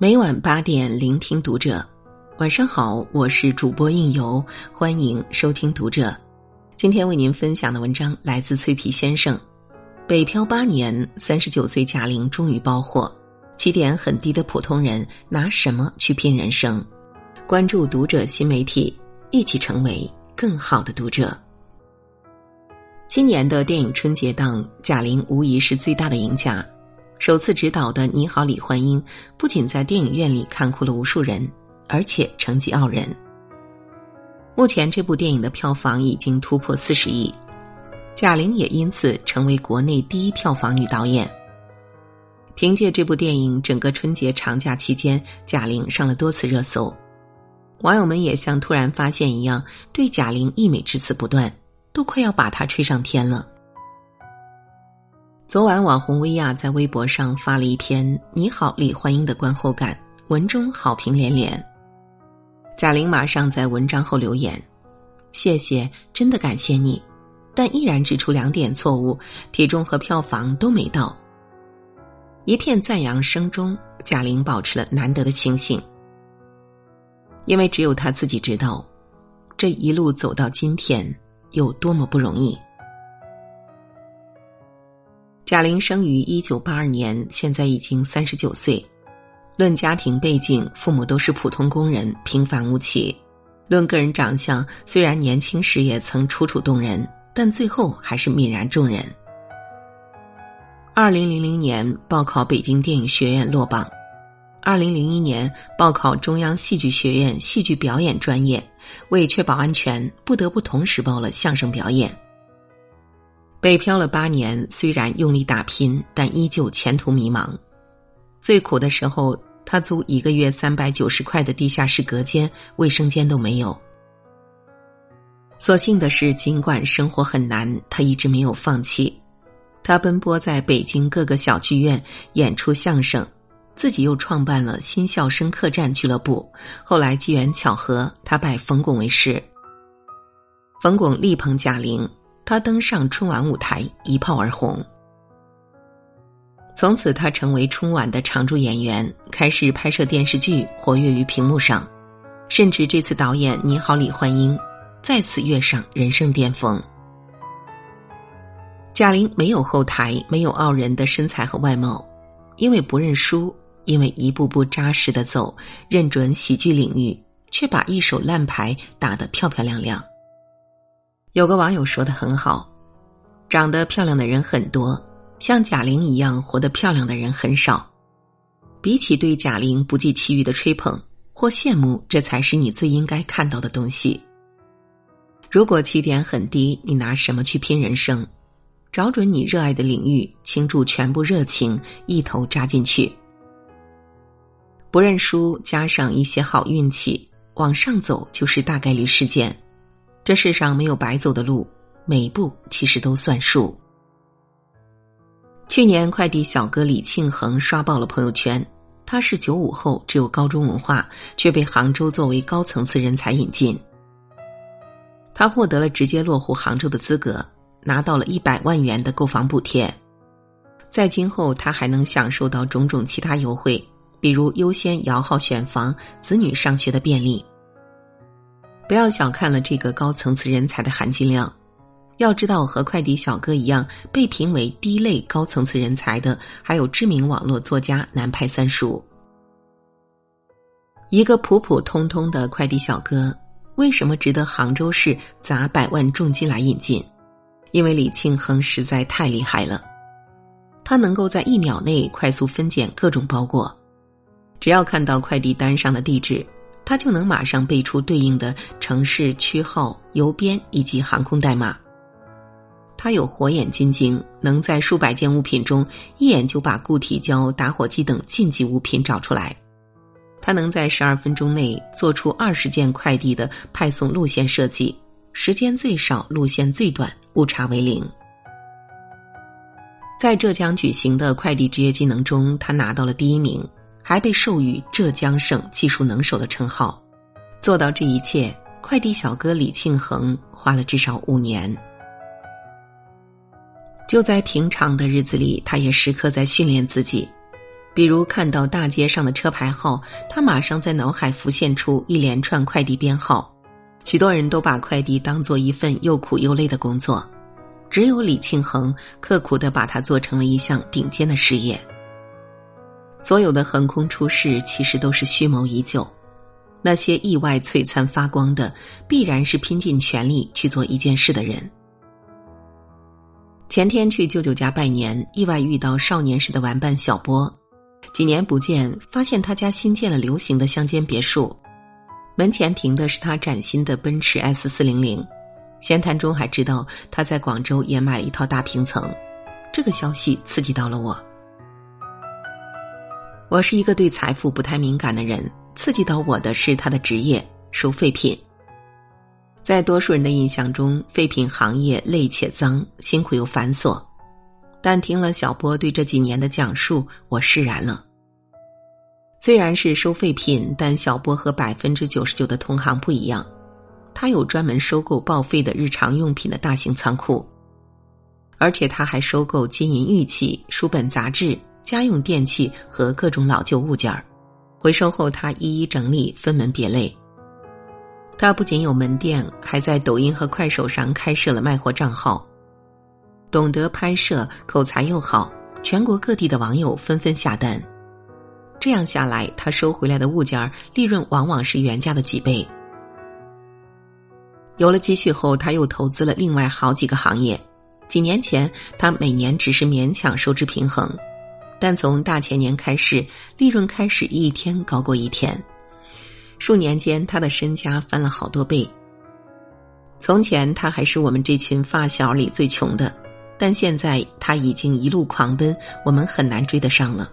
每晚八点，聆听读者。晚上好，我是主播应由，欢迎收听读者。今天为您分享的文章来自脆皮先生。北漂八年，三十九岁贾玲终于爆火。起点很低的普通人拿什么去拼人生？关注读者新媒体，一起成为更好的读者。今年的电影春节档，贾玲无疑是最大的赢家。首次执导的《你好，李焕英》不仅在电影院里看哭了无数人，而且成绩傲人。目前这部电影的票房已经突破四十亿，贾玲也因此成为国内第一票房女导演。凭借这部电影，整个春节长假期间，贾玲上了多次热搜，网友们也像突然发现一样，对贾玲溢美之词不断，都快要把她吹上天了。昨晚，网红薇娅在微博上发了一篇《你好，李焕英》的观后感，文中好评连连。贾玲马上在文章后留言：“谢谢，真的感谢你，但依然指出两点错误，体重和票房都没到。”一片赞扬声中，贾玲保持了难得的清醒，因为只有她自己知道，这一路走到今天有多么不容易。贾玲生于一九八二年，现在已经三十九岁。论家庭背景，父母都是普通工人，平凡无奇。论个人长相，虽然年轻时也曾楚楚动人，但最后还是泯然众人。二零零零年报考北京电影学院落榜，二零零一年报考中央戏剧学院戏剧表演专业，为确保安全，不得不同时报了相声表演。北漂了八年，虽然用力打拼，但依旧前途迷茫。最苦的时候，他租一个月三百九十块的地下室隔间，卫生间都没有。所幸的是，尽管生活很难，他一直没有放弃。他奔波在北京各个小剧院演出相声，自己又创办了新笑声客栈俱乐部。后来机缘巧合，他拜冯巩为师，冯巩力捧贾玲。他登上春晚舞台，一炮而红。从此，他成为春晚的常驻演员，开始拍摄电视剧，活跃于屏幕上，甚至这次导演《你好，李焕英》再次跃上人生巅峰。贾玲没有后台，没有傲人的身材和外貌，因为不认输，因为一步步扎实的走，认准喜剧领域，却把一手烂牌打得漂漂亮亮。有个网友说的很好，长得漂亮的人很多，像贾玲一样活得漂亮的人很少。比起对贾玲不计其余的吹捧或羡慕，这才是你最应该看到的东西。如果起点很低，你拿什么去拼人生？找准你热爱的领域，倾注全部热情，一头扎进去。不认输，加上一些好运气，往上走就是大概率事件。这世上没有白走的路，每一步其实都算数。去年快递小哥李庆恒刷爆了朋友圈，他是九五后，只有高中文化，却被杭州作为高层次人才引进。他获得了直接落户杭州的资格，拿到了一百万元的购房补贴，在今后他还能享受到种种其他优惠，比如优先摇号选房、子女上学的便利。不要小看了这个高层次人才的含金量，要知道和快递小哥一样被评为低类高层次人才的，还有知名网络作家南派三叔。一个普普通通的快递小哥，为什么值得杭州市砸百万重金来引进？因为李庆恒实在太厉害了，他能够在一秒内快速分拣各种包裹，只要看到快递单上的地址。他就能马上背出对应的城市区号、邮编以及航空代码。他有火眼金睛，能在数百件物品中一眼就把固体胶、打火机等禁忌物品找出来。他能在十二分钟内做出二十件快递的派送路线设计，时间最少，路线最短，误差为零。在浙江举行的快递职业技能中，他拿到了第一名。还被授予浙江省技术能手的称号，做到这一切，快递小哥李庆恒花了至少五年。就在平常的日子里，他也时刻在训练自己，比如看到大街上的车牌号，他马上在脑海浮现出一连串快递编号。许多人都把快递当做一份又苦又累的工作，只有李庆恒刻苦的把它做成了一项顶尖的事业。所有的横空出世其实都是蓄谋已久，那些意外璀璨发光的，必然是拼尽全力去做一件事的人。前天去舅舅家拜年，意外遇到少年时的玩伴小波。几年不见，发现他家新建了流行的乡间别墅，门前停的是他崭新的奔驰 S 四零零。闲谈中还知道他在广州也买了一套大平层，这个消息刺激到了我。我是一个对财富不太敏感的人，刺激到我的是他的职业——收废品。在多数人的印象中，废品行业累且脏，辛苦又繁琐。但听了小波对这几年的讲述，我释然了。虽然是收废品，但小波和百分之九十九的同行不一样，他有专门收购报废的日常用品的大型仓库，而且他还收购金银玉器、书本杂志、家用电器和各种老旧物件儿，回收后他一一整理，分门别类。他不仅有门店，还在抖音和快手上开设了卖货账号。懂得拍摄，口才又好，全国各地的网友纷纷下单。这样下来，他收回来的物件儿利润往往是原价的几倍。有了积蓄后，他又投资了另外好几个行业。几年前，他每年只是勉强收支平衡，但从大前年开始，利润开始一天高过一天。数年间，他的身家翻了好多倍。从前，他还是我们这群发小里最穷的。但现在他已经一路狂奔，我们很难追得上了。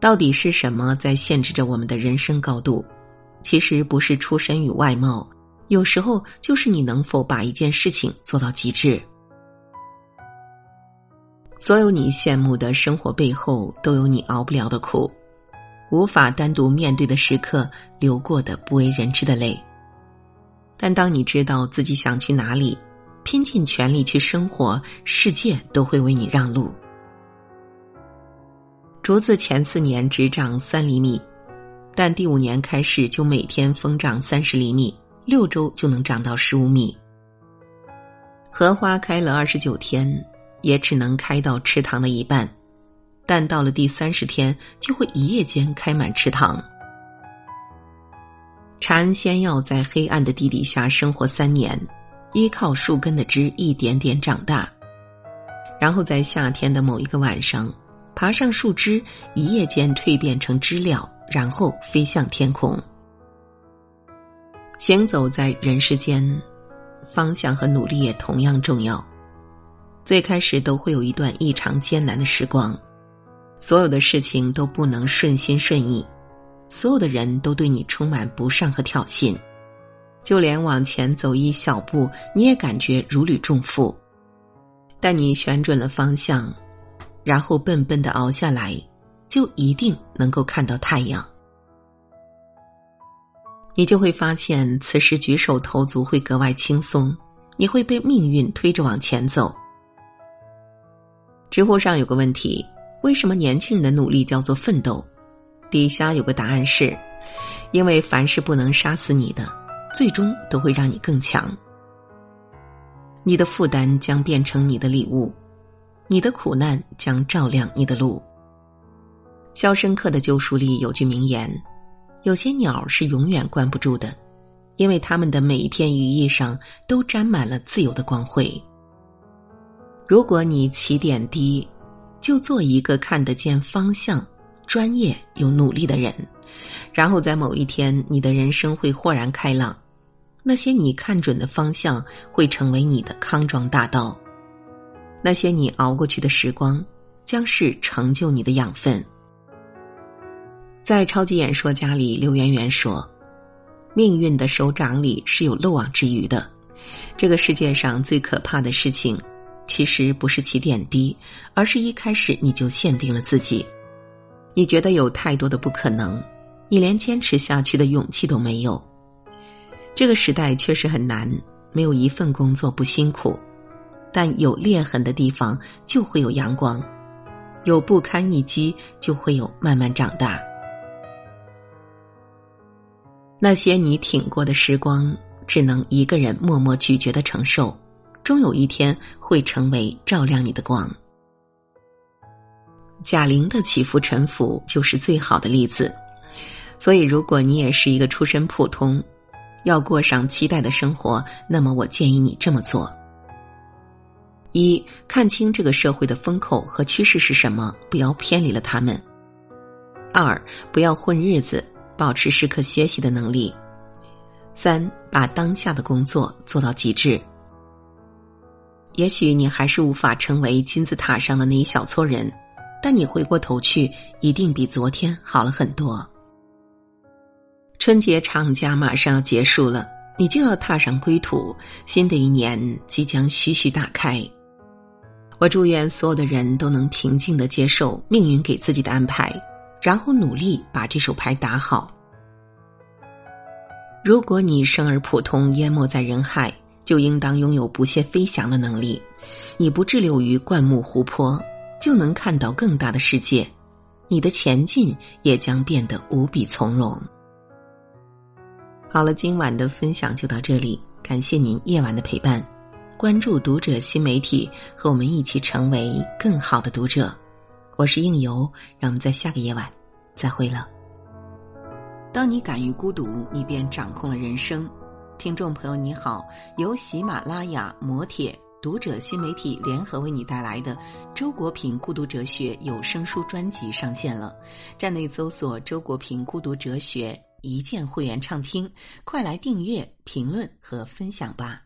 到底是什么在限制着我们的人生高度？其实不是出身与外貌，有时候就是你能否把一件事情做到极致。所有你羡慕的生活背后，都有你熬不了的苦，无法单独面对的时刻，流过的不为人知的泪。但当你知道自己想去哪里。拼尽全力去生活，世界都会为你让路。竹子前四年只长三厘米，但第五年开始就每天疯长三十厘米，六周就能长到十五米。荷花开了二十九天，也只能开到池塘的一半，但到了第三十天，就会一夜间开满池塘。蝉先要在黑暗的地底下生活三年。依靠树根的枝一点点长大，然后在夏天的某一个晚上，爬上树枝，一夜间蜕变成知了，然后飞向天空。行走在人世间，方向和努力也同样重要。最开始都会有一段异常艰难的时光，所有的事情都不能顺心顺意，所有的人都对你充满不善和挑衅。就连往前走一小步，你也感觉如履重负。但你选准了方向，然后笨笨的熬下来，就一定能够看到太阳。你就会发现，此时举手投足会格外轻松，你会被命运推着往前走。知乎上有个问题：为什么年轻人的努力叫做奋斗？底下有个答案是：因为凡是不能杀死你的。最终都会让你更强。你的负担将变成你的礼物，你的苦难将照亮你的路。《肖申克的救赎》里有句名言：“有些鸟是永远关不住的，因为它们的每一片羽翼上都沾满了自由的光辉。”如果你起点低，就做一个看得见方向、专业又努力的人，然后在某一天，你的人生会豁然开朗。那些你看准的方向，会成为你的康庄大道；那些你熬过去的时光，将是成就你的养分。在《超级演说家》里，刘媛媛说：“命运的手掌里是有漏网之鱼的。这个世界上最可怕的事情，其实不是起点低，而是一开始你就限定了自己。你觉得有太多的不可能，你连坚持下去的勇气都没有。”这个时代确实很难，没有一份工作不辛苦，但有裂痕的地方就会有阳光。有不堪一击，就会有慢慢长大。那些你挺过的时光，只能一个人默默咀嚼的承受，终有一天会成为照亮你的光。贾玲的起伏沉浮就是最好的例子。所以，如果你也是一个出身普通，要过上期待的生活，那么我建议你这么做：一、看清这个社会的风口和趋势是什么，不要偏离了他们；二、不要混日子，保持时刻学习的能力；三、把当下的工作做到极致。也许你还是无法成为金字塔上的那一小撮人，但你回过头去，一定比昨天好了很多。春节长假马上要结束了，你就要踏上归途。新的一年即将徐徐打开，我祝愿所有的人都能平静的接受命运给自己的安排，然后努力把这手牌打好。如果你生而普通，淹没在人海，就应当拥有不懈飞翔的能力。你不滞留于灌木湖泊，就能看到更大的世界，你的前进也将变得无比从容。好了，今晚的分享就到这里，感谢您夜晚的陪伴。关注读者新媒体，和我们一起成为更好的读者。我是应由，让我们在下个夜晚再会了。当你敢于孤独，你便掌控了人生。听众朋友你好，由喜马拉雅、摩铁、读者新媒体联合为你带来的周国平孤独哲学有声书专辑上线了，站内搜索“周国平孤独哲学”。一键会员畅听，快来订阅、评论和分享吧。